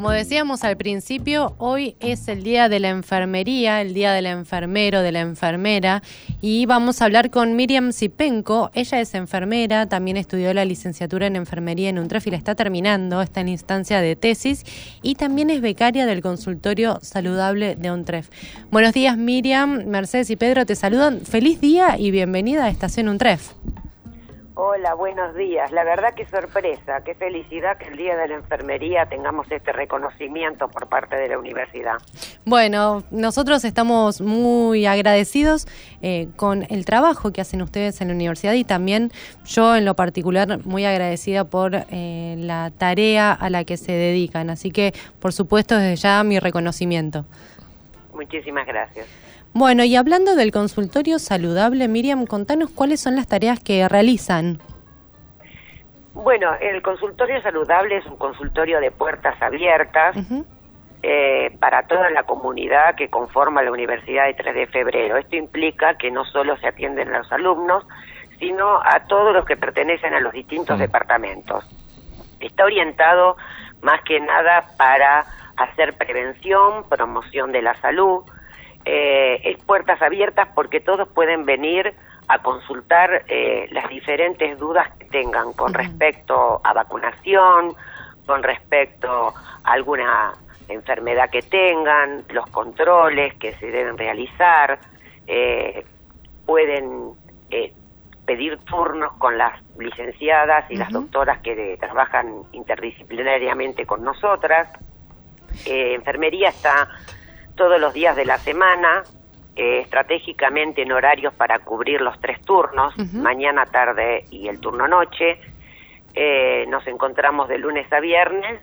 como decíamos al principio, hoy es el día de la enfermería, el día del enfermero, de la enfermera, y vamos a hablar con Miriam Zipenko. Ella es enfermera, también estudió la licenciatura en enfermería en UNTREF y la está terminando, está en instancia de tesis, y también es becaria del consultorio saludable de UNTREF. Buenos días, Miriam, Mercedes y Pedro te saludan. Feliz día y bienvenida a Estación UNTREF. Hola, buenos días. La verdad que sorpresa, qué felicidad que el Día de la Enfermería tengamos este reconocimiento por parte de la universidad. Bueno, nosotros estamos muy agradecidos eh, con el trabajo que hacen ustedes en la universidad y también yo en lo particular muy agradecida por eh, la tarea a la que se dedican. Así que, por supuesto, desde ya mi reconocimiento. Muchísimas gracias. Bueno, y hablando del consultorio saludable, Miriam, contanos cuáles son las tareas que realizan. Bueno, el consultorio saludable es un consultorio de puertas abiertas eh, para toda la comunidad que conforma la Universidad de 3 de Febrero. Esto implica que no solo se atienden a los alumnos, sino a todos los que pertenecen a los distintos departamentos. Está orientado más que nada para hacer prevención, promoción de la salud, eh, es puertas abiertas porque todos pueden venir a consultar eh, las diferentes dudas que tengan con respecto a vacunación, con respecto a alguna enfermedad que tengan, los controles que se deben realizar, eh, pueden pedir turnos con las licenciadas y las doctoras que trabajan interdisciplinariamente con nosotras. enfermería está todos los días de la semana, eh, estratégicamente en horarios para cubrir los tres turnos, mañana, tarde y el turno noche. Eh, nos encontramos de lunes a viernes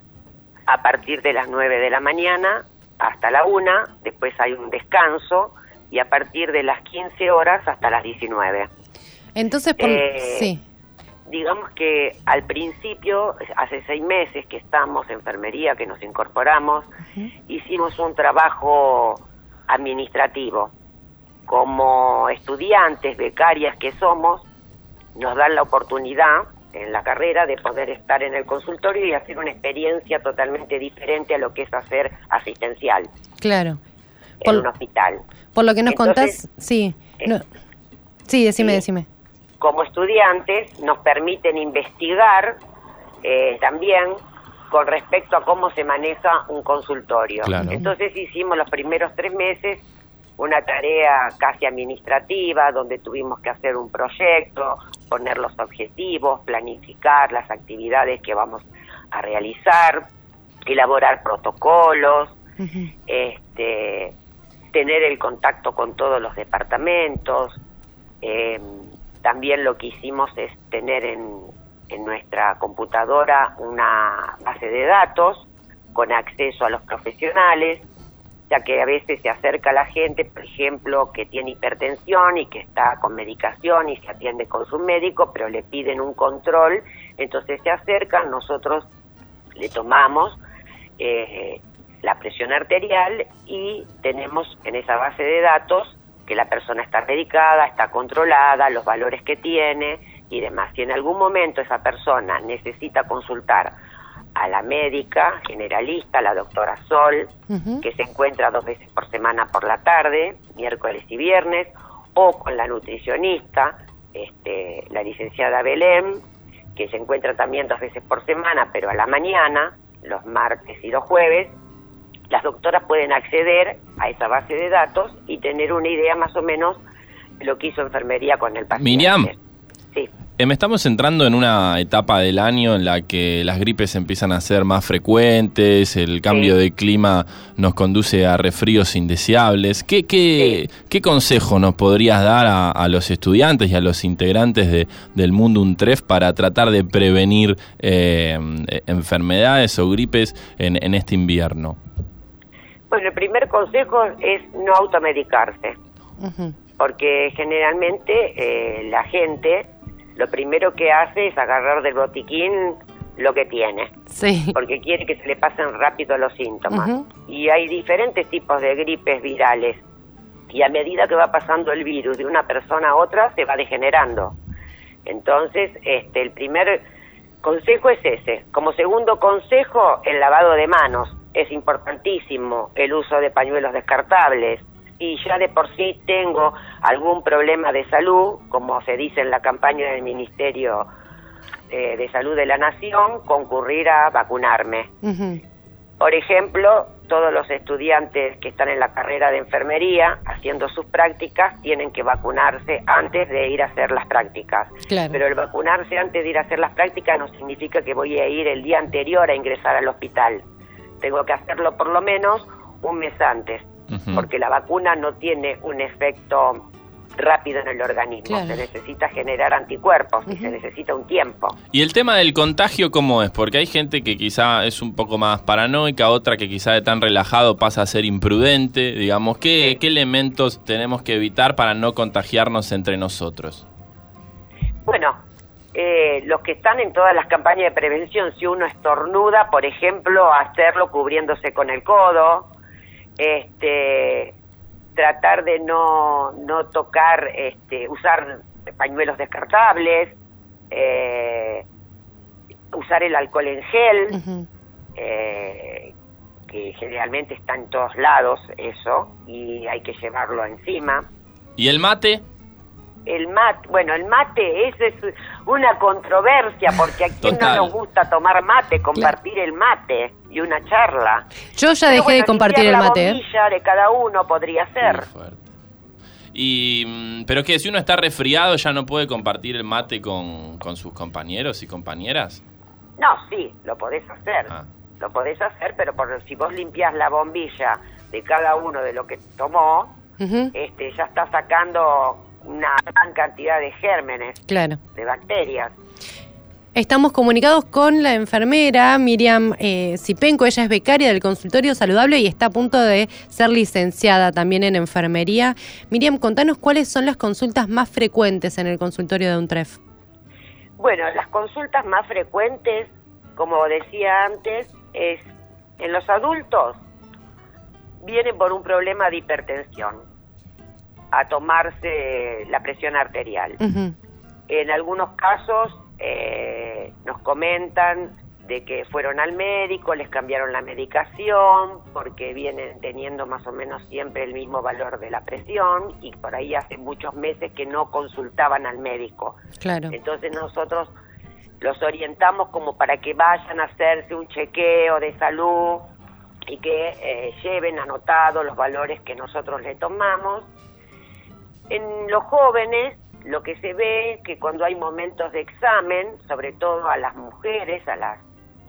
a partir de las 9 de la mañana hasta la 1, después hay un descanso y a partir de las 15 horas hasta las 19. Entonces, eh, sí digamos que al principio, hace seis meses que estamos en enfermería, que nos incorporamos, hicimos un trabajo administrativo. Como estudiantes, becarias que somos, nos dan la oportunidad en la carrera de poder estar en el consultorio y hacer una experiencia totalmente diferente a lo que es hacer asistencial. Claro. En un hospital. Por lo que nos contás, sí. Eh, sí, decime, decime como estudiantes nos permiten investigar eh, también con respecto a cómo se maneja un consultorio. Entonces hicimos los primeros tres meses una tarea casi administrativa donde tuvimos que hacer un proyecto, poner los objetivos, planificar las actividades que vamos a realizar, elaborar protocolos, este, tener el contacto con todos los departamentos, eh, también lo que hicimos es tener en, nuestra computadora una base de datos con acceso a los profesionales, ya que a veces se acerca la gente, por ejemplo, que tiene hipertensión y que está con medicación y se atiende con su médico, pero le piden un control, entonces se acercan, nosotros le tomamos eh, la presión arterial y tenemos en esa base de datos que la persona está medicada, está controlada, los valores que tiene y demás. Si en algún momento esa persona necesita consultar a la médica generalista, la doctora Sol, que se encuentra dos veces por semana por la tarde, miércoles y viernes, o con la nutricionista, este, la licenciada Belén, que se encuentra también dos veces por semana, pero a la mañana, los martes y los jueves, las doctoras pueden acceder a esa base de datos y tener una idea más o menos de lo que hizo enfermería con el paciente. Miriam. Sí. Em, estamos entrando en una etapa del año en la que las gripes empiezan a ser más frecuentes, el cambio de clima nos conduce a resfríos indeseables. ¿Qué, qué, qué consejo nos podrías dar a, los estudiantes y a los integrantes de, del mundo UNTREF para tratar de prevenir eh, enfermedades o gripes en, en este invierno? Bueno, el primer consejo es no automedicarse, porque generalmente eh, la gente lo primero que hace es agarrar del botiquín lo que tiene, sí. porque quiere que se le pasen rápido los síntomas. Y hay diferentes tipos de gripes virales, y a medida que va pasando el virus de una persona a otra, se va degenerando. Entonces, este, el primer consejo es ese. Como segundo consejo, el lavado de manos es importantísimo el uso de pañuelos descartables y ya de por sí tengo algún problema de salud, como se dice en la campaña del Ministerio eh, de Salud de la Nación, concurrir a vacunarme. Por ejemplo, todos los estudiantes que están en la carrera de enfermería haciendo sus prácticas tienen que vacunarse antes de ir a hacer las prácticas. Pero el vacunarse antes de ir a hacer las prácticas no significa que voy a ir el día anterior a ingresar al hospital. Tengo que hacerlo por lo menos un mes antes, porque la vacuna no tiene un efecto rápido en el organismo. Se necesita generar anticuerpos y se necesita un tiempo. ¿Y el tema del contagio cómo es? Porque hay gente que quizá es un poco más paranoica, otra que quizá de tan relajado pasa a ser imprudente. Digamos, ¿qué, ¿qué elementos tenemos que evitar para no contagiarnos entre nosotros? Bueno, eh, los que están en todas las campañas de prevención, si uno estornuda, por ejemplo, hacerlo cubriéndose con el codo, este, tratar de no, no tocar, este, usar pañuelos descartables, eh, usar el alcohol en gel, eh, que generalmente está en todos lados eso, y hay que llevarlo encima. ¿Y el mate? El mate, bueno, el mate, eso es una controversia, porque a quien no nos gusta tomar mate, compartir el mate y una charla. Yo ya dejé de compartir el mate. La ¿eh? de cada uno podría ser. Y, mm, pero que si uno está resfriado ya no puede compartir el mate con, sus compañeros y compañeras. No, sí, lo podés hacer. Ah. Lo podés hacer, pero por, si vos limpias la bombilla de cada uno de lo que tomó, este, ya está sacando una gran cantidad de gérmenes, claro. de bacterias. Estamos comunicados con la enfermera Miriam eh, Zipenco, ella es becaria del consultorio saludable y está a punto de ser licenciada también en enfermería. Miriam, contanos cuáles son las consultas más frecuentes en el consultorio de UNTREF. Bueno, las consultas más frecuentes, como decía antes, es en los adultos vienen por un problema de hipertensión a tomarse la presión arterial. En algunos casos eh, nos comentan de que fueron al médico, les cambiaron la medicación, porque vienen teniendo más o menos siempre el mismo valor de la presión y por ahí hace muchos meses que no consultaban al médico. Claro. Entonces nosotros los orientamos como para que vayan a hacerse un chequeo de salud y que eh, lleven anotado los valores que nosotros le tomamos en los jóvenes lo que se ve es que cuando hay momentos de examen, sobre todo a las mujeres, a las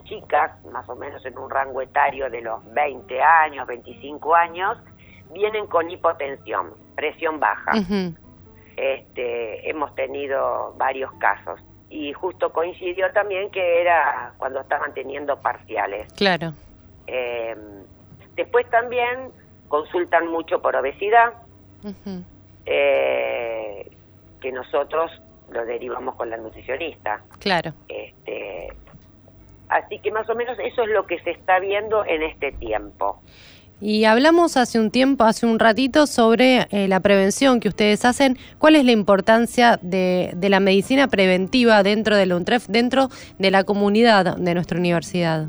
chicas, más o menos en un rango etario de los 20 años, 25 años, vienen con hipotensión, presión baja. este, hemos tenido varios casos y justo coincidió también que era cuando estaban teniendo parciales. Claro. Eh, después también consultan mucho por obesidad eh, que nosotros lo derivamos con la nutricionista. Claro. Este, así que más o menos eso es lo que se está viendo en este tiempo. Y hablamos hace un tiempo, hace un ratito, sobre eh, la prevención que ustedes hacen. ¿Cuál es la importancia de, de la medicina preventiva dentro del UNTREF, dentro de la comunidad de nuestra universidad?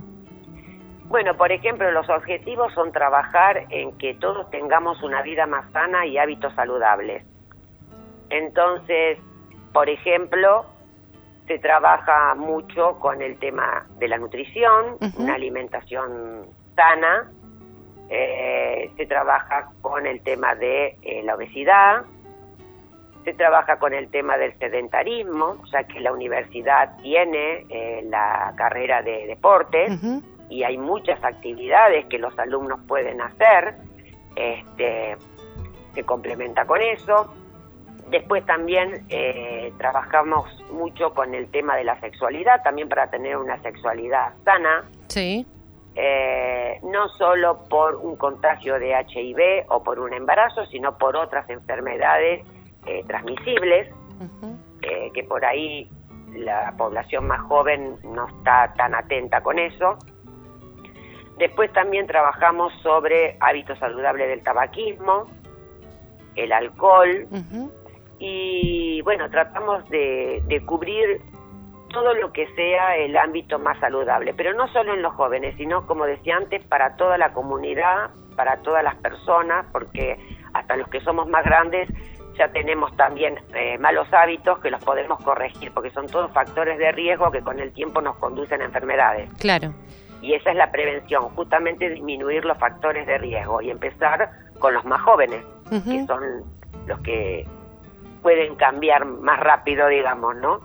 Bueno, por ejemplo, los objetivos son trabajar en que todos tengamos una vida más sana y hábitos saludables. Entonces, por ejemplo, se trabaja mucho con el tema de la nutrición, una alimentación sana, eh, se trabaja con el tema de eh, la obesidad, se trabaja con el tema del sedentarismo, o sea que la universidad tiene eh, la carrera de deportes y hay muchas actividades que los alumnos pueden hacer, este, se complementa con eso. Después también eh, trabajamos mucho con el tema de la sexualidad, también para tener una sexualidad sana. Sí. Eh, no solo por un contagio de HIV o por un embarazo, sino por otras enfermedades eh, transmisibles, que por ahí la población más joven no está tan atenta con eso. Después también trabajamos sobre hábitos saludables del tabaquismo, el alcohol y bueno, tratamos de, cubrir todo lo que sea el ámbito más saludable, pero no solo en los jóvenes, sino como decía antes, para toda la comunidad, para todas las personas, porque hasta los que somos más grandes ya tenemos también eh, malos hábitos que los podemos corregir, porque son todos factores de riesgo que con el tiempo nos conducen a enfermedades. Claro. Y esa es la prevención, justamente disminuir los factores de riesgo y empezar con los más jóvenes, que son los que pueden cambiar más rápido, digamos, ¿no?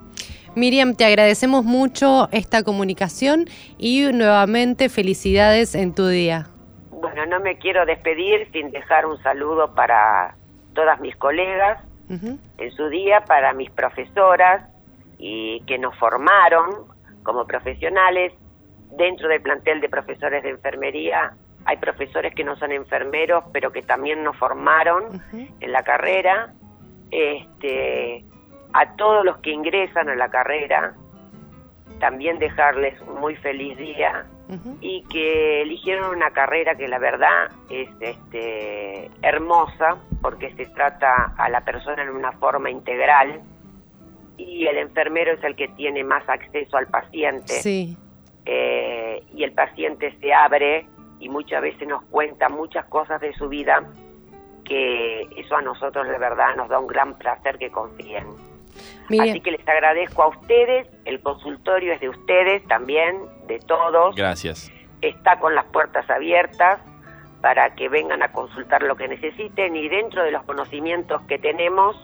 Miriam, te agradecemos mucho esta comunicación y nuevamente felicidades en tu día. Bueno, no me quiero despedir sin dejar un saludo para todas mis colegas en su día, para mis profesoras y que nos formaron como profesionales dentro del plantel de profesores de enfermería. Hay profesores que no son enfermeros, pero que también nos formaron en la carrera. Este, a todos los que ingresan a la carrera, también dejarles un muy feliz día y que eligieron una carrera que la verdad es este, hermosa porque se trata a la persona en una forma integral y el enfermero es el que tiene más acceso al paciente sí. Eh, y el paciente se abre y muchas veces nos cuenta muchas cosas de su vida que eso a nosotros de verdad nos da un gran placer que confíen. Así que les agradezco a ustedes, el consultorio es de ustedes también, de todos. Gracias. Está con las puertas abiertas para que vengan a consultar lo que necesiten y dentro de los conocimientos que tenemos,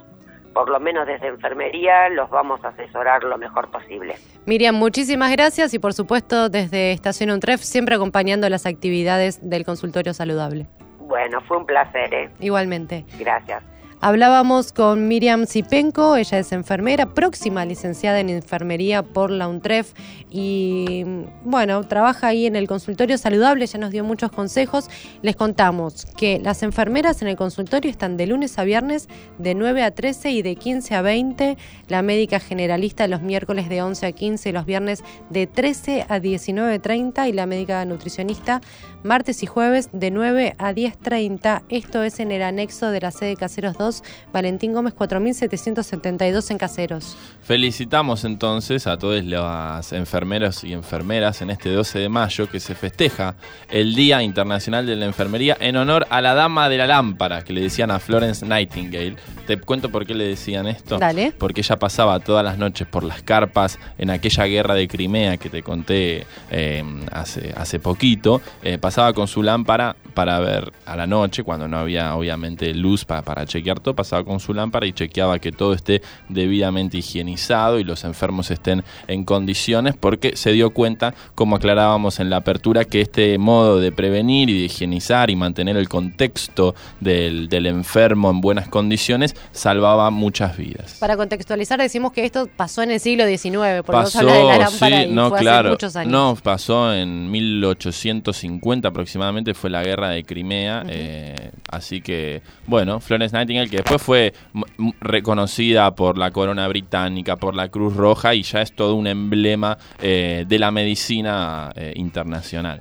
por lo menos desde enfermería, los vamos a asesorar lo mejor posible. Miriam, muchísimas gracias y por supuesto desde Estación Untref siempre acompañando las actividades del consultorio saludable. Bueno, fue un placer. ¿eh? Igualmente. Gracias. Hablábamos con Miriam Zipenko, ella es enfermera, próxima licenciada en enfermería por la UNTREF y bueno, trabaja ahí en el consultorio saludable, ya nos dio muchos consejos. Les contamos que las enfermeras en el consultorio están de lunes a viernes de 9 a 13 y de 15 a 20, la médica generalista los miércoles de 11 a 15 y los viernes de 13 a 19.30 y la médica nutricionista martes y jueves de 9 a 10.30. Esto es en el anexo de la sede Caseros 2 Valentín Gómez 4772 en Caseros. Felicitamos entonces a todos los enfermeros y enfermeras en este 12 de mayo que se festeja el Día Internacional de la Enfermería en honor a la Dama de la Lámpara, que le decían a Florence Nightingale. Te cuento por qué le decían esto. Dale. Porque ella pasaba todas las noches por las carpas en aquella guerra de Crimea que te conté eh, hace, hace poquito. Eh, pasaba con su lámpara para ver a la noche, cuando no había obviamente luz para, para chequear pasaba con su lámpara y chequeaba que todo esté debidamente higienizado y los enfermos estén en condiciones porque se dio cuenta, como aclarábamos en la apertura, que este modo de prevenir y de higienizar y mantener el contexto del, enfermo en buenas condiciones salvaba muchas vidas. Para contextualizar decimos que esto pasó en el siglo XIX, porque pasó, de la lámpara y no, fue claro, hace muchos años. No, pasó en 1850 aproximadamente, fue la guerra de Crimea, eh, así que, bueno, Florence Nightingale que después fue reconocida por la corona británica, por la Cruz Roja y ya es todo un emblema eh, de la medicina eh, internacional.